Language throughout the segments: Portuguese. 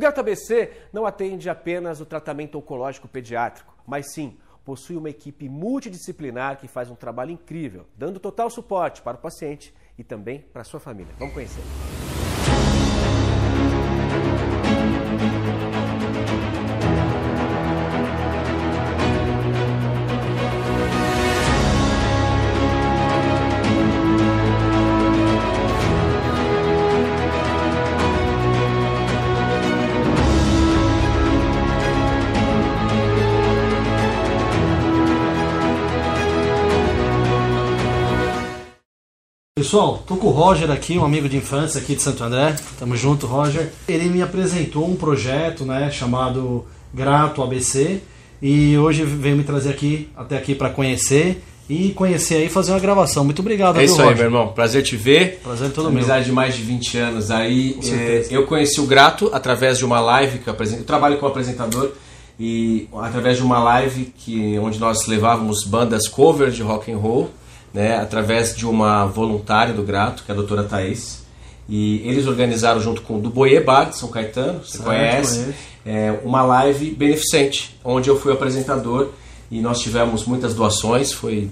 Gato ABC não atende apenas o tratamento oncológico pediátrico, mas sim possui uma equipe multidisciplinar que faz um trabalho incrível, dando total suporte para o paciente e também para a sua família. Vamos conhecer. Pessoal, tô com o Roger aqui, um amigo de infância aqui de Santo André. Tamo junto, Roger. Ele me apresentou um projeto, né, chamado Grato ABC, e hoje veio me trazer aqui até aqui para conhecer e conhecer aí fazer uma gravação. Muito obrigado, É isso aí, Roger? meu irmão. Prazer te ver. Prazer todo meu. Amizade de mais de 20 anos aí. É, eu conheci o Grato através de uma live que eu apresento. Eu trabalho como apresentador e através de uma live que onde nós levávamos bandas cover de rock and roll, né, através de uma voluntária do Grato, que é a doutora Thaís. E eles organizaram junto com o do Bar de São Caetano, você conhece, é, uma live beneficente, onde eu fui apresentador e nós tivemos muitas doações, foi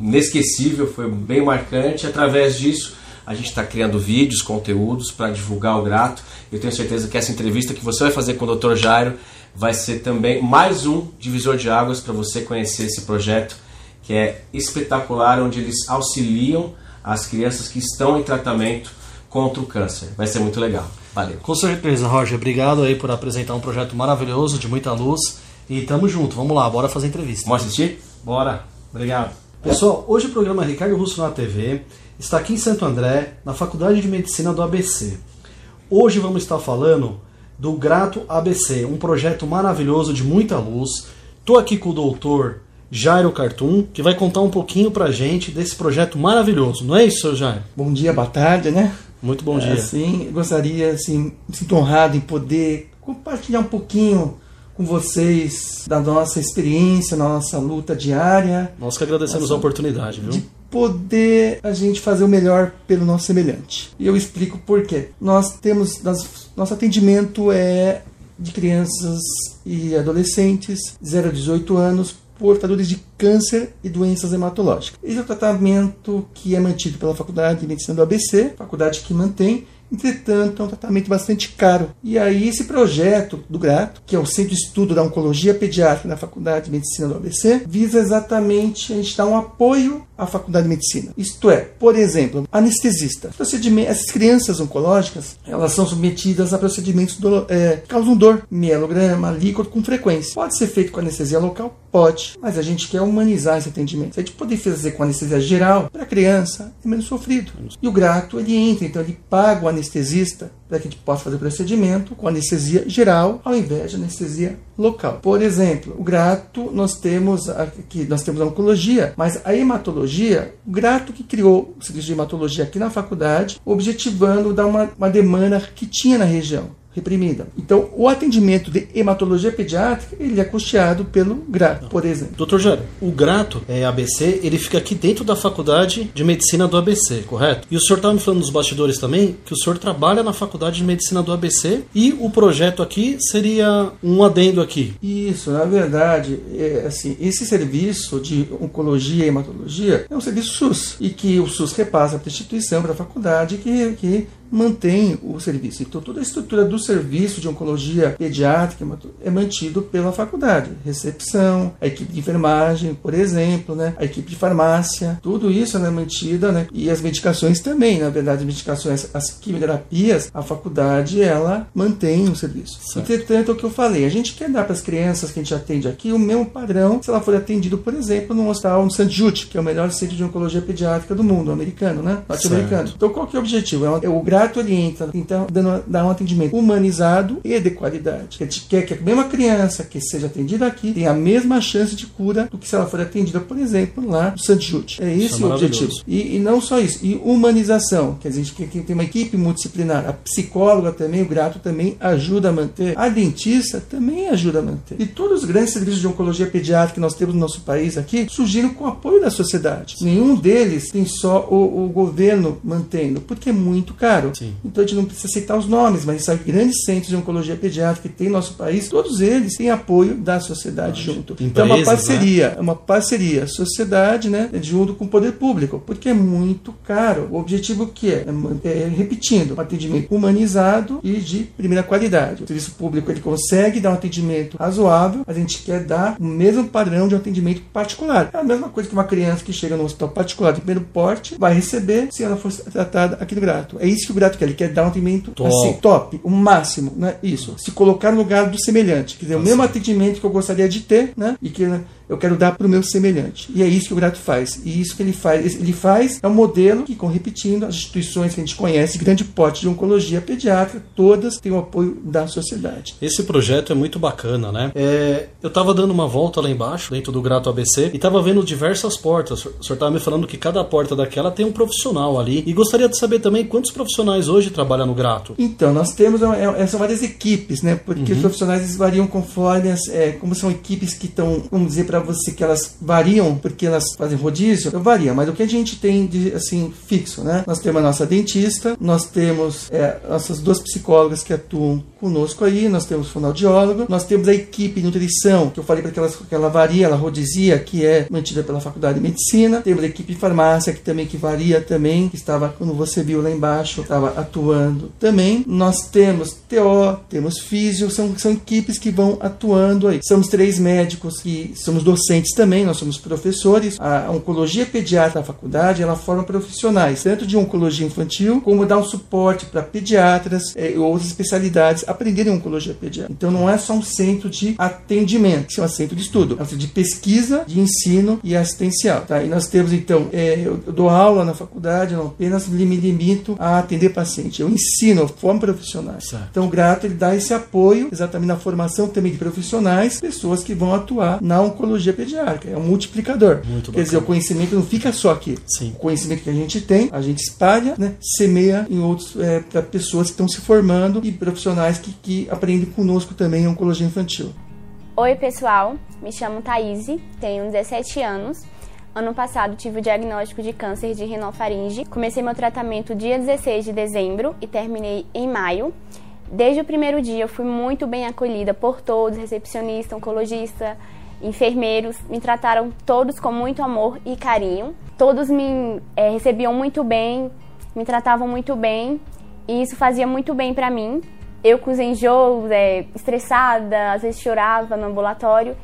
inesquecível, foi bem marcante. Através disso, a gente está criando vídeos, conteúdos para divulgar o grato. Eu tenho certeza que essa entrevista que você vai fazer com o Dr. Jairo vai ser também mais um divisor de águas para você conhecer esse projeto que é espetacular, onde eles auxiliam as crianças que estão em tratamento contra o câncer. Vai ser muito legal. Valeu. Com certeza, Roger. Obrigado aí por apresentar um projeto maravilhoso, de muita luz. E tamo junto. Vamos lá, bora fazer entrevista. Vamos assistir? Bora. Obrigado. Pessoal, hoje o programa Ricardo Russo na TV está aqui em Santo André, na Faculdade de Medicina do ABC. Hoje vamos estar falando do Grato ABC, um projeto maravilhoso de muita luz. Estou aqui com o doutor Jairo Cartum, que vai contar um pouquinho pra gente desse projeto maravilhoso. Não é isso, seu Jairo? Bom dia, boa tarde, né? Muito bom É, dia. Eu gostaria, assim, me sinto honrado em poder compartilhar um pouquinho com vocês da nossa experiência, nossa luta diária, Nós que agradecemos a oportunidade, viu? de poder a gente fazer o melhor pelo nosso semelhante. E eu explico por quê. Nós temos, nosso atendimento é de crianças e adolescentes 0 a 18 anos portadores de câncer e doenças hematológicas. Esse é o tratamento que é mantido pela Faculdade de Medicina do ABC, faculdade que mantém, entretanto é um tratamento bastante caro. E aí esse projeto do GRATO, que é o Centro de Estudo da Oncologia Pediátrica na Faculdade de Medicina do ABC, visa exatamente a gente dar um apoio à Faculdade de Medicina. Isto é, por exemplo, anestesista. Essas crianças oncológicas, elas são submetidas a procedimentos do, é, que causam dor, mielograma, líquor com frequência. Pode ser feito com anestesia local? Pode, mas a gente quer humanizar esse atendimento. Se a gente poder fazer com anestesia geral, para a criança é menos sofrido. E o grato, ele entra, então ele paga o anestesista para que a gente possa fazer o procedimento com anestesia geral ao invés de anestesia local. Por exemplo, o grato nós temos aqui, nós temos a oncologia, mas a hematologia, o grato que criou o serviço de hematologia aqui na faculdade, objetivando dar uma, uma demanda que tinha na região reprimida. Então, o atendimento de hematologia pediátrica, ele é custeado pelo GRATO, por exemplo. Doutor Jairo, o Grato é ABC, ele fica aqui dentro da Faculdade de Medicina do ABC, correto? E o senhor estava me falando nos bastidores também que o senhor trabalha na Faculdade de Medicina do ABC e o projeto aqui seria um adendo aqui. Isso, na verdade, é, assim, esse serviço de oncologia e hematologia é um serviço SUS e que o SUS repassa para a instituição, para a faculdade que, que mantém o serviço. Então, toda a estrutura do serviço de oncologia pediátrica é mantido pela faculdade. Recepção, a equipe de enfermagem, por exemplo, né? a equipe de farmácia, tudo isso é mantida, né? E as medicações também, na verdade, as medicações, as quimioterapias, a faculdade, ela mantém o serviço. Certo. Entretanto, é o que eu falei, a gente quer dar para as crianças que a gente atende aqui o mesmo padrão se ela for atendida, por exemplo, no hospital no St. Jude, que é o melhor centro de oncologia pediátrica do mundo, americano, né? Norte-americano. Então, qual que é o objetivo? É, o grato ele entra, então, dando, dar um atendimento humanizado e de qualidade. A gente quer que a mesma criança que seja atendida aqui tenha a mesma chance de cura do que se ela for atendida, por exemplo, lá no St. Jude. É esse é o objetivo. E, e não só isso, e humanização, que a gente que, que tem uma equipe multidisciplinar. A psicóloga também, o grato também ajuda a manter. A dentista também ajuda a manter. E todos os grandes serviços de oncologia pediátrica que nós temos no nosso país aqui surgiram com o apoio da sociedade. Nenhum deles tem só o, o governo mantendo, porque é muito caro. Caro. Sim. Então a gente não precisa citar os nomes, mas sabe, grandes centros de oncologia pediátrica que tem no nosso país, todos eles têm apoio da sociedade junto. então é uma Empresas, parceria, é uma parceria, sociedade, né, junto com o poder público, porque é muito caro. O objetivo que é, é, é, repetindo, um atendimento humanizado e de primeira qualidade. O serviço público ele consegue dar um atendimento razoável, mas a gente quer dar o mesmo padrão de um atendimento particular. É a mesma coisa que uma criança que chega no hospital particular de primeiro porte vai receber se ela for tratada aqui no Grato. É isso que o Grato quer, ele quer dar um atendimento Top. assim, top, o máximo, né? Isso. Se colocar no lugar do semelhante, quer dizer, o mesmo atendimento que eu gostaria de ter, né? E que né, eu quero dar para o meu semelhante. E é isso que o Grato faz. E isso que ele faz, ele faz é um modelo que, com repetindo, as instituições que a gente conhece, grande porte de oncologia pediátrica, todas têm o apoio da sociedade. Esse projeto é muito bacana, né? É, eu tava dando uma volta lá embaixo, dentro do Grato ABC, e tava vendo diversas portas. O senhor tava me falando que cada porta daquela tem um profissional ali. E gostaria de saber também quantos profissionais hoje trabalham no Grato. Então, nós temos é, é, são várias equipes, né? Porque os profissionais variam conforme as, é, como são equipes que estão, vamos dizer para você que elas variam porque elas fazem rodízio, então varia. Mas o que a gente tem de assim fixo, né? Nós temos a nossa dentista, nós temos é, nossas duas psicólogas que atuam conosco aí, nós temos fonoaudiólogo, nós temos a equipe de nutrição que eu falei para que, elas- que ela varia, ela rodizia, que é mantida pela Faculdade de Medicina. Temos a equipe de farmácia que também que varia também, que estava quando você viu lá embaixo, estava atuando também. Nós temos TO, temos físio, são, são equipes que vão atuando aí. Somos três médicos que somos docentes também, nós somos professores. A oncologia pediátrica da faculdade, ela forma profissionais, tanto de oncologia infantil, como dá um suporte para pediatras eh, e outras especialidades aprenderem oncologia pediátrica. Então não é só um centro de atendimento, é um centro de estudo, é um centro de pesquisa, de ensino e assistencial. Tá? E nós temos então, eh, eu dou aula na faculdade, não apenas me limito a atender paciente, eu ensino, eu formo profissionais. Certo. Então o Grato ele dá esse apoio exatamente na formação também de profissionais, pessoas que vão atuar na oncologia pediátrica. É um multiplicador. Muito Quer dizer, o conhecimento não fica só aqui. Sim. O conhecimento que a gente tem, a gente espalha, né, semeia em outros para pessoas que estão se formando e profissionais que, aprendem conosco também oncologia infantil. Oi, pessoal. Me chamo Thaís, tenho 17 anos. Ano passado tive o diagnóstico de câncer de rinofaringe. Comecei meu tratamento dia 16 de dezembro e terminei em maio. Desde o primeiro dia eu fui muito bem acolhida por todos, recepcionista, oncologista, enfermeiros. Me trataram todos com muito amor e carinho. Todos me eh, recebiam muito bem, me tratavam muito bem e isso fazia muito bem pra mim. Eu com os enjoos, é, estressada, às vezes chorava no ambulatório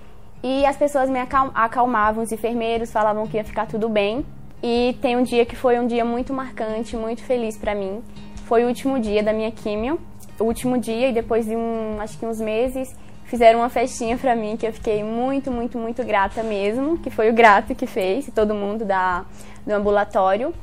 e as pessoas me acal- acalmavam, os enfermeiros falavam que ia ficar tudo bem. E tem um dia que foi um dia muito marcante, muito feliz pra mim. Foi o último dia da minha químio, o último dia e depois de um, acho que uns meses, fizeram uma festinha pra mim que eu fiquei muito, muito, muito grata mesmo, que foi o Grato que fez, todo mundo da, do ambulatório.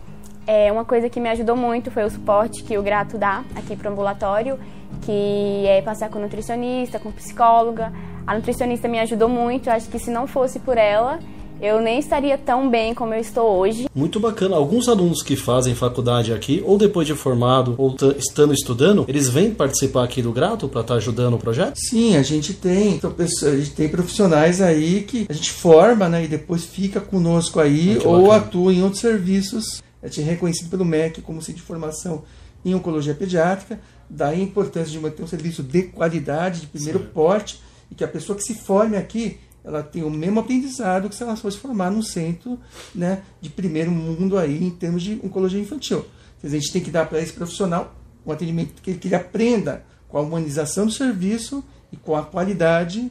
É, uma coisa que me ajudou muito foi o suporte que o Grato dá aqui pro ambulatório, que é passar com nutricionista, com psicóloga. A nutricionista me ajudou muito, eu acho que se não fosse por ela, eu nem estaria tão bem como eu estou hoje. Muito bacana. Alguns alunos que fazem faculdade aqui, ou depois de formado, ou estando estudando, eles vêm participar aqui do Grato para estar ajudando o projeto? Sim, a gente tem, então, a gente tem profissionais aí que a gente forma, né, e depois fica conosco aí ou bacana. atua em outros serviços. A gente é reconhecido pelo MEC como centro de formação em oncologia pediátrica. Daí a importância de manter um serviço de qualidade, de primeiro porte, e que a pessoa que se forme aqui, ela tem o mesmo aprendizado que se ela fosse formar num centro, né, de primeiro mundo aí em termos de oncologia infantil. Quer dizer, a gente tem que dar para esse profissional um atendimento que ele, que ele aprenda com a humanização do serviço e com a qualidade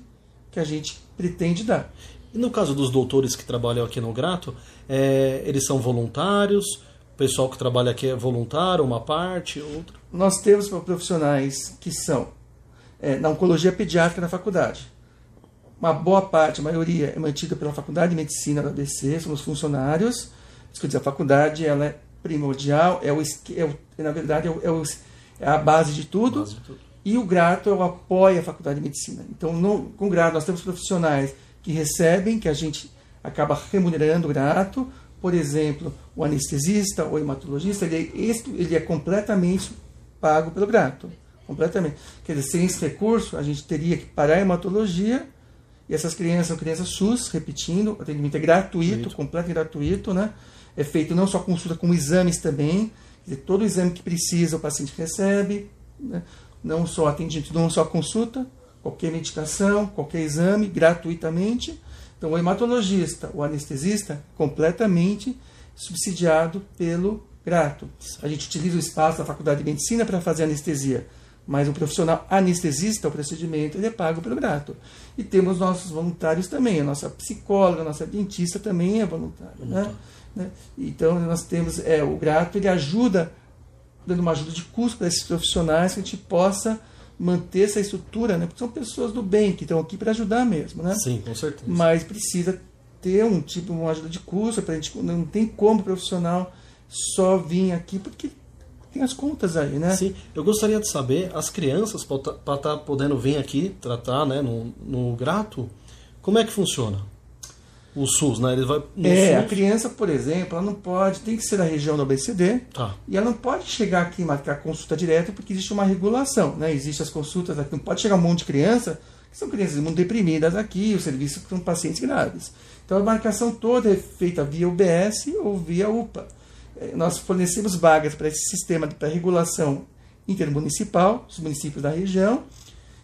que a gente pretende dar. E no caso dos doutores que trabalham aqui no Grato, é, eles são voluntários? Pessoal que trabalha aqui é voluntário, uma parte, outra? Nós temos profissionais que são é, na oncologia pediátrica na faculdade. Uma boa parte, a maioria, é mantida pela Faculdade de Medicina da ABC, somos funcionários. Isso quer dizer, a faculdade ela é primordial, é, o, é o- na verdade é, o- é o- é a base de tudo. Base de tudo. E o Grato é o apoio à Faculdade de Medicina. Então, no, com o Grato, nós temos profissionais que recebem, que a gente acaba remunerando o Grato. Por exemplo, o anestesista ou hematologista, ele é, ele é completamente pago pelo Grato. Completamente. Quer dizer, sem esse recurso, a gente teria que parar a hematologia e essas crianças são crianças SUS, repetindo, o atendimento é gratuito, completo e gratuito, né? É feito não só consulta, como exames também. Quer dizer, todo o exame que precisa o paciente recebe, né? não só atendimento, não só consulta, qualquer medicação, qualquer exame, gratuitamente. Então, o hematologista, o anestesista, completamente subsidiado pelo grato. A gente utiliza o espaço da Faculdade de Medicina para fazer anestesia, mas o profissional anestesista, o procedimento, ele é pago pelo grato. E temos nossos voluntários também, a nossa psicóloga, a nossa dentista também é voluntária. Né? né? Então, nós temos é, o grato, ele ajuda, dando uma ajuda de custo para esses profissionais, que a gente possa manter essa estrutura, né? porque são pessoas do bem que estão aqui para ajudar mesmo. Né? Sim, com certeza. Mas precisa ter um tipo, uma ajuda de custo, para a gente não tem como o profissional só vir aqui porque tem as contas aí, né? Sim, eu gostaria de saber, as crianças, para estar tá podendo vir aqui tratar né, no, no grato, como é que funciona? O SUS, né? Ele vai é, SUS. a criança, por exemplo, ela não pode, tem que ser da região do ABCD, tá. e ela não pode chegar aqui e marcar consulta direta porque existe uma regulação, né? Existem as consultas aqui, não pode chegar um monte de criança, que são crianças muito deprimidas aqui, o serviço com pacientes graves. Então a marcação toda é feita via UBS ou via UPA. É, nós fornecemos vagas para esse sistema de regulação intermunicipal, os municípios da região,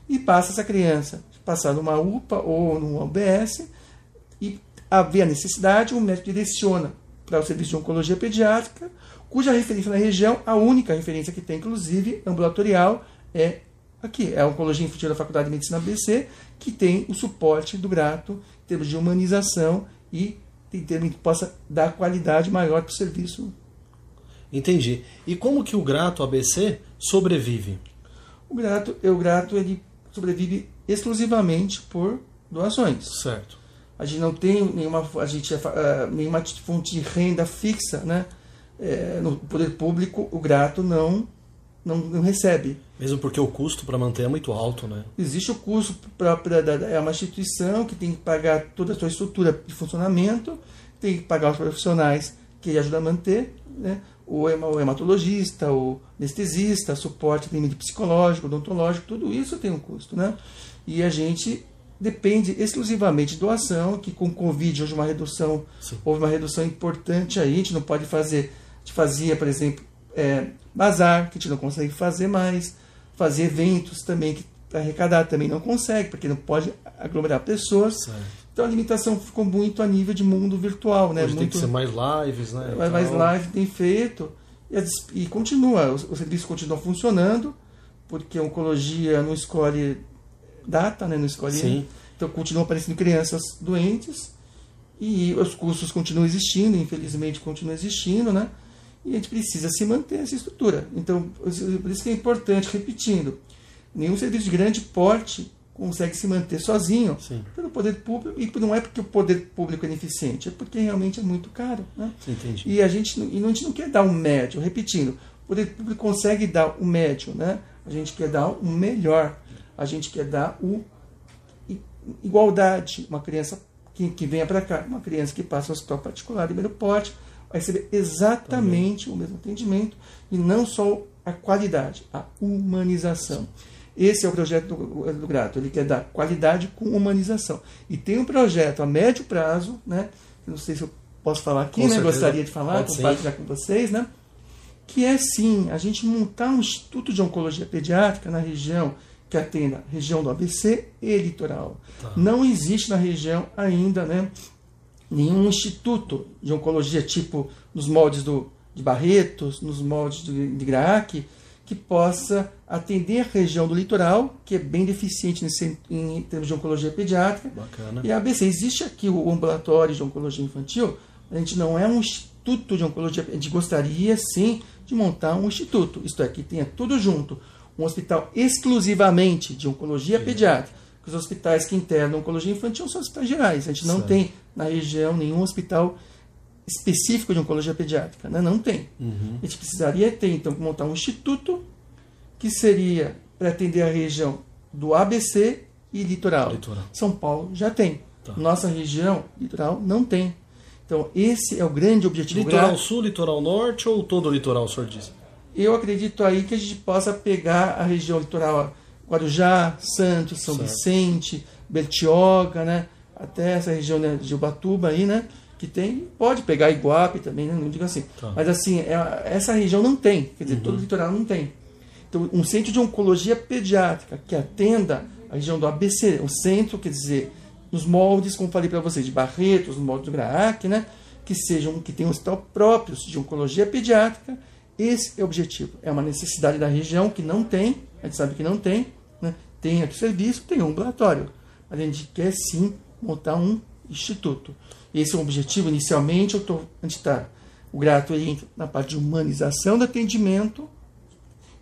e passa essa criança passar numa UPA ou numa UBS, haver a necessidade, o médico direciona para o serviço de oncologia pediátrica, cuja referência na região, a única referência que tem, inclusive, ambulatorial, é aqui, é a Oncologia Infantil da Faculdade de Medicina ABC, que tem o suporte do grato em termos de humanização e em termos que possa dar qualidade maior para o serviço Entendi. E como que o grato ABC sobrevive? O grato, o grato ele sobrevive exclusivamente por doações. Certo. A gente não tem nenhuma, a gente, uh, nenhuma fonte de renda fixa, né? É, no poder público, o grato não, não, não recebe. Mesmo porque o custo para manter é muito alto, né? Existe o custo da, é uma instituição que tem que pagar toda a sua estrutura de funcionamento, tem que pagar os profissionais que ajudam a manter, né? o hematologista, o anestesista, suporte atendimento psicológico, odontológico, tudo isso tem um custo, né? E a gente depende exclusivamente de doação, que com o Covid hoje uma redução, Sim. houve uma redução importante aí, a gente não pode fazer, a gente fazia, por exemplo, é, bazar, que a gente não consegue fazer mais, fazer eventos também, que para arrecadar também não consegue, porque não pode aglomerar pessoas. Certo. Então a limitação ficou muito a nível de mundo virtual, né? Hoje muito, tem que ser mais lives, né? Mais, mais live tem feito e, e continua, o, o, serviço continua funcionando, porque a oncologia não escolhe data, né? Não escolhe. Sim. Então continuam aparecendo crianças doentes e os custos continuam existindo, infelizmente continuam existindo, né? E a gente precisa se manter essa estrutura. Então, por isso que é importante, repetindo, nenhum serviço de grande porte consegue se manter sozinho Sim. pelo poder público e não é porque o poder público é ineficiente, é porque realmente é muito caro, né? Entendi. E a gente e a gente não quer dar um médio, repetindo, o poder público consegue dar o médio, né? A gente quer dar o melhor, a gente quer dar o igualdade, uma criança que, que venha para cá, uma criança que passa no hospital particular de primeiro porte vai receber exatamente Também. o mesmo atendimento e não só a qualidade, a humanização. Esse é o projeto do, do Grato. Ele quer dar qualidade com humanização. E tem um projeto a médio prazo, né? Não sei se eu posso falar aqui, com né? Certeza. Gostaria de falar, compartilhar com vocês, né? Que é sim a gente montar um instituto de oncologia pediátrica na região que atenda região do ABC e litoral. Tá. Não existe na região ainda, né? Nenhum instituto de oncologia tipo nos moldes do, de Barretos, nos moldes de, de Graac, que possa atender a região do litoral, que é bem deficiente nesse, em termos de oncologia pediátrica. Bacana. E a ABC, existe aqui o ambulatório de oncologia infantil, a gente não é um instituto de oncologia, a gente gostaria sim de montar um instituto, isto é, que tenha tudo junto, um hospital exclusivamente de oncologia pediátrica, os hospitais que internam oncologia infantil são hospitais gerais, a gente não certo. tem na região nenhum hospital específico de oncologia pediátrica, né? não tem. Uhum. A gente precisaria ter, então, montar um instituto que seria para atender a região do ABC e litoral. litoral. São Paulo já tem. Tá. Nossa região, litoral, não tem. Então, esse é o grande objetivo. Litoral Sul, Litoral Norte ou todo o litoral, o senhor disse? Eu acredito aí que a gente possa pegar a região litoral Guarujá, Santos, São certo. Vicente, Bertioga, né? até essa região de Ubatuba aí, né? que tem, pode pegar Iguape também, né? não digo assim. Tá. Mas assim, é- essa região não tem, quer dizer, todo o litoral não tem. Então, um centro de oncologia pediátrica que atenda a região do ABC, o centro, quer dizer, nos moldes, como falei para vocês, de Barretos, nos moldes do GRAAC, né? que sejam, que tenham um hospital próprios de oncologia pediátrica. Esse é o objetivo. É uma necessidade da região que não tem, a gente sabe que não tem, né? tem aqui serviço, tem um ambulatório. Mas a gente quer sim montar um instituto. Esse é o objetivo. Inicialmente, eu tô, a gente está. O Grato entra na parte de humanização do atendimento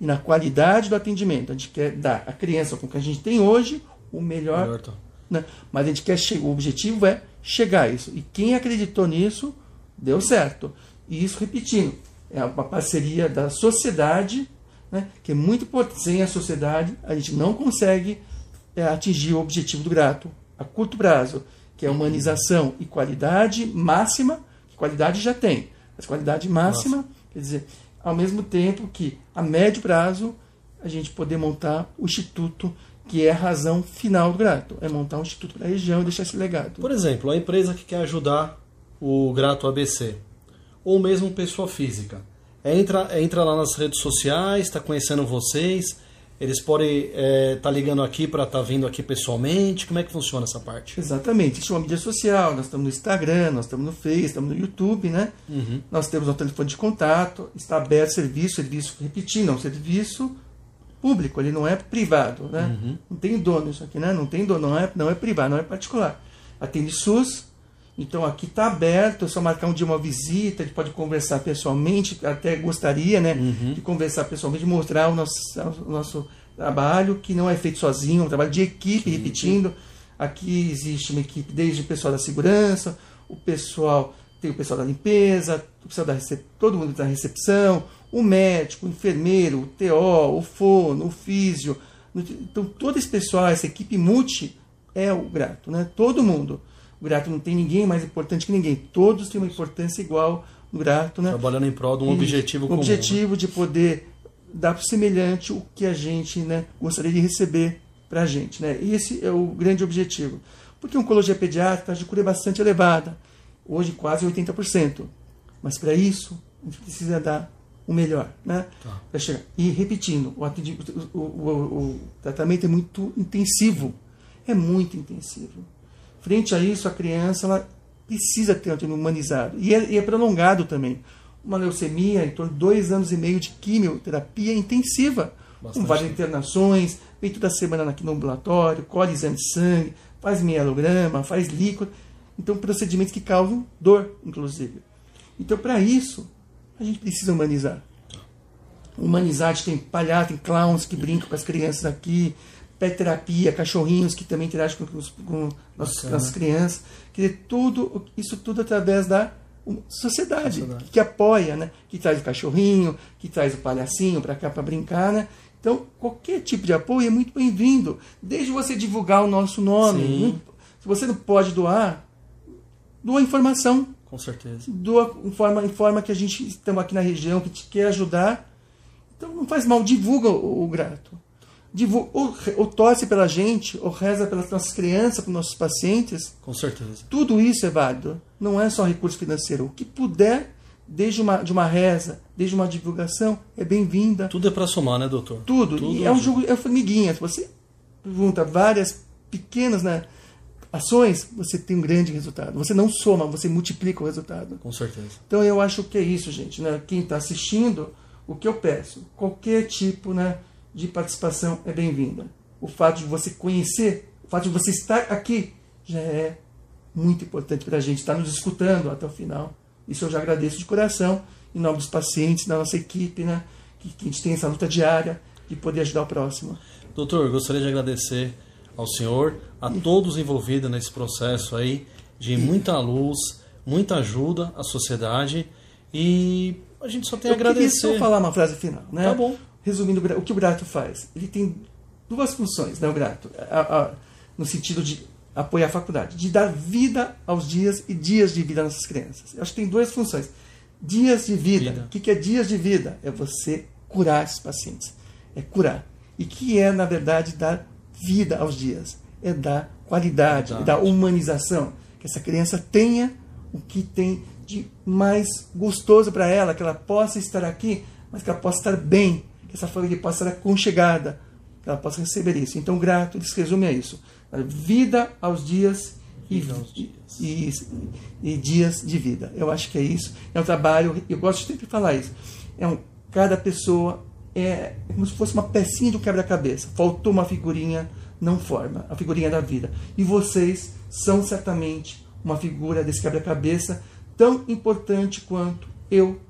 e na qualidade do atendimento. A gente quer dar à criança com o que a gente tem hoje o melhor. Melhor, tá. Né? Mas a gente quer chegar. O objetivo é chegar a isso. E quem acreditou nisso, deu certo. E isso, repetindo, é uma parceria da sociedade, né? que é muito importante. Sem a sociedade, a gente não consegue é, atingir o objetivo do grato a curto prazo, que é humanização e qualidade máxima, que qualidade já tem, mas qualidade máxima, quer dizer, ao mesmo tempo que a médio prazo a gente poder montar o instituto que é a razão final do grato, é montar um instituto para a região e deixar esse legado. Por exemplo, a empresa que quer ajudar o Grato ABC, ou mesmo pessoa física, entra, entra lá nas redes sociais, está conhecendo vocês, eles podem estar ligando aqui para estar vindo aqui pessoalmente, como é que funciona essa parte? Exatamente, isso é uma mídia social, nós estamos no Instagram, nós estamos no Face, estamos no YouTube, né? Nós temos o telefone de contato, está aberto serviço, serviço, repetindo, é um serviço público, ele não é privado, né? Não tem dono isso aqui, né? Não tem dono, não é, não é privado, não é particular. Atende SUS, então aqui está aberto, é só marcar um dia uma visita, a gente pode conversar pessoalmente, até gostaria, né? De conversar pessoalmente, mostrar o nosso, o nosso trabalho, que não é feito sozinho, é um trabalho de equipe, repetindo. Aqui existe uma equipe desde o pessoal da segurança, o pessoal, tem o pessoal da limpeza, o pessoal da recep... todo mundo da recepção, o médico, o enfermeiro, o TO, o fono, o físio. Então todo esse pessoal, essa equipe multi é o grato, né? Todo mundo. O grato não tem ninguém mais importante que ninguém. Todos têm uma importância igual no grato, né? Trabalhando em prol de um E objetivo o comum. né? objetivo de poder dar para o semelhante o que a gente né, gostaria de receber para a gente. Né? E esse é o grande objetivo. Porque a oncologia pediátrica, a taxa de cura é bastante elevada. Hoje quase 80%. Mas para isso, a gente precisa dar o melhor. Né? Tá. Chegar. E repetindo, o, o- o- o- tratamento é muito intensivo. É muito intensivo. Frente a isso, a criança ela precisa ter um atendimento humanizado. E é, e é prolongado também. Uma leucemia, em torno de dois anos e meio de quimioterapia intensiva, Bastante com várias internações, vem toda semana aqui no ambulatório, colhe exame de sangue, faz mielograma, faz líquido. Então, procedimentos que causam dor, inclusive. Então, para isso, a gente precisa humanizar. Humanizar, a gente tem palhaço, tem clowns que brincam com as crianças aqui, pet terapia, cachorrinhos que também interagem com, os- com nossas, Bacana. nossas crianças. Quer dizer, tudo, isso tudo através da um, sociedade, Sociedade. que apoia, né? que traz o cachorrinho, que traz o palhacinho para cá para brincar. Né? Então, qualquer tipo de apoio é muito bem-vindo, desde você divulgar o nosso nome. Sim. Se você não pode doar, doa informação Com certeza. doa em forma, em forma que a gente estamos aqui na região, que te quer ajudar. Então não faz mal, divulga o, o grato. Divulga, ou, ou torce pela gente, ou reza pelas nossas crianças, pelos nossos pacientes. Com certeza. Tudo isso é válido. Não é só recurso financeiro. O que puder, desde uma, de uma reza, desde uma divulgação, é bem-vinda. Tudo é para somar, né, doutor? Tudo. Tudo é um jogo, é formiguinha. Se você junta várias pequenas né, ações, você tem um grande resultado. Você não soma, você multiplica o resultado. Com certeza. Então eu acho que é isso, gente. Né? Quem está assistindo, o que eu peço, qualquer tipo né, de participação é bem-vinda. O fato de você conhecer, o fato de você estar aqui, já é muito importante para a gente estar nos escutando até o final. Isso eu já agradeço de coração, em nome dos pacientes, da nossa equipe, né, que, que a gente tem essa luta diária de poder ajudar o próximo. Doutor, gostaria de agradecer ao senhor, a todos envolvidos nesse processo aí, de muita luz, muita ajuda à sociedade e a gente só tem a Eu agradecer. só falar uma frase final. Né? Tá bom. Resumindo, o que o grato faz? Ele tem duas funções, né, o grato, A- a- no sentido de apoiar a faculdade, de dar vida aos dias e dias de vida a nossas crianças. Eu acho que tem duas funções. Dias de vida. Vida. O que que é dias de vida? É você curar esses pacientes. É curar. E que é, na verdade, dar vida aos dias. É dar qualidade, é dar humanização. Que essa criança tenha o que tem de mais gostoso para ela, que ela possa estar aqui, mas que ela possa estar bem, que essa família possa estar aconchegada, que ela possa receber isso. Então, grato, ele se resume a isso. Vida aos dias e, dias. E, e, dias de vida. Eu acho que é isso. É um trabalho, eu gosto sempre de falar isso. É um, cada pessoa é como se fosse uma pecinha de um quebra-cabeça. Faltou uma figurinha, não forma. A figurinha da vida. E vocês são certamente uma figura desse quebra-cabeça tão importante quanto eu,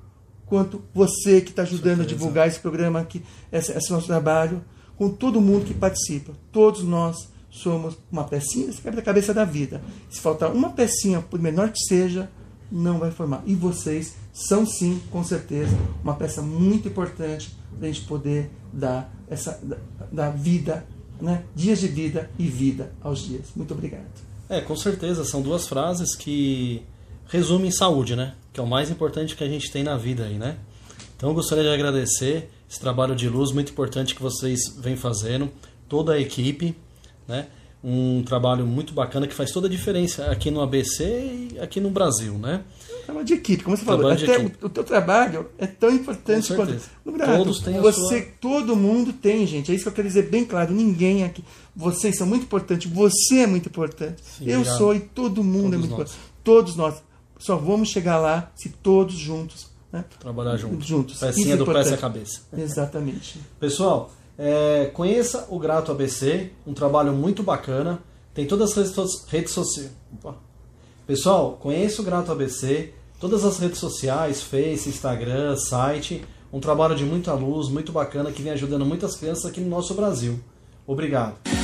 quanto você que está ajudando a divulgar esse programa aqui, esse, esse nosso trabalho, com todo mundo que participa. Todos nós somos uma pecinha desse quebra-cabeça da vida. Se faltar uma pecinha, por menor que seja, não vai formar. E vocês são sim, com certeza, uma peça muito importante para a gente poder dar essa da, vida, né? dias de vida e vida aos dias. Muito obrigado. É, com certeza, são duas frases que resumem saúde, né? Que é o mais importante que a gente tem na vida aí, né? Então eu gostaria de agradecer esse trabalho de luz muito importante que vocês vêm fazendo, toda a equipe, né? Um trabalho muito bacana que faz toda a diferença aqui no ABC e aqui no Brasil, né? Trabalho de equipe, como você falou. Até o, teu trabalho é tão importante quanto no Brasil. Todos têm você, sua... todo mundo tem, gente. É isso que eu quero dizer bem claro. Ninguém aqui. Vocês são muito importantes. Você é muito importante. Sim, eu obrigado. sou e todo mundo todos é muito nós. importante. Todos nós. Só vamos chegar lá se todos juntos. Né? Trabalhar juntos. juntos. Pecinha é do pé a cabeça. Exatamente. Pessoal, é, conheça o Grato ABC, um trabalho muito bacana. Tem todas as redes, redes sociais. Pessoal, conheça o Grato ABC, todas as redes sociais, Face, Instagram, site. Um trabalho de muita luz, muito bacana, que vem ajudando muitas crianças aqui no nosso Brasil. Obrigado.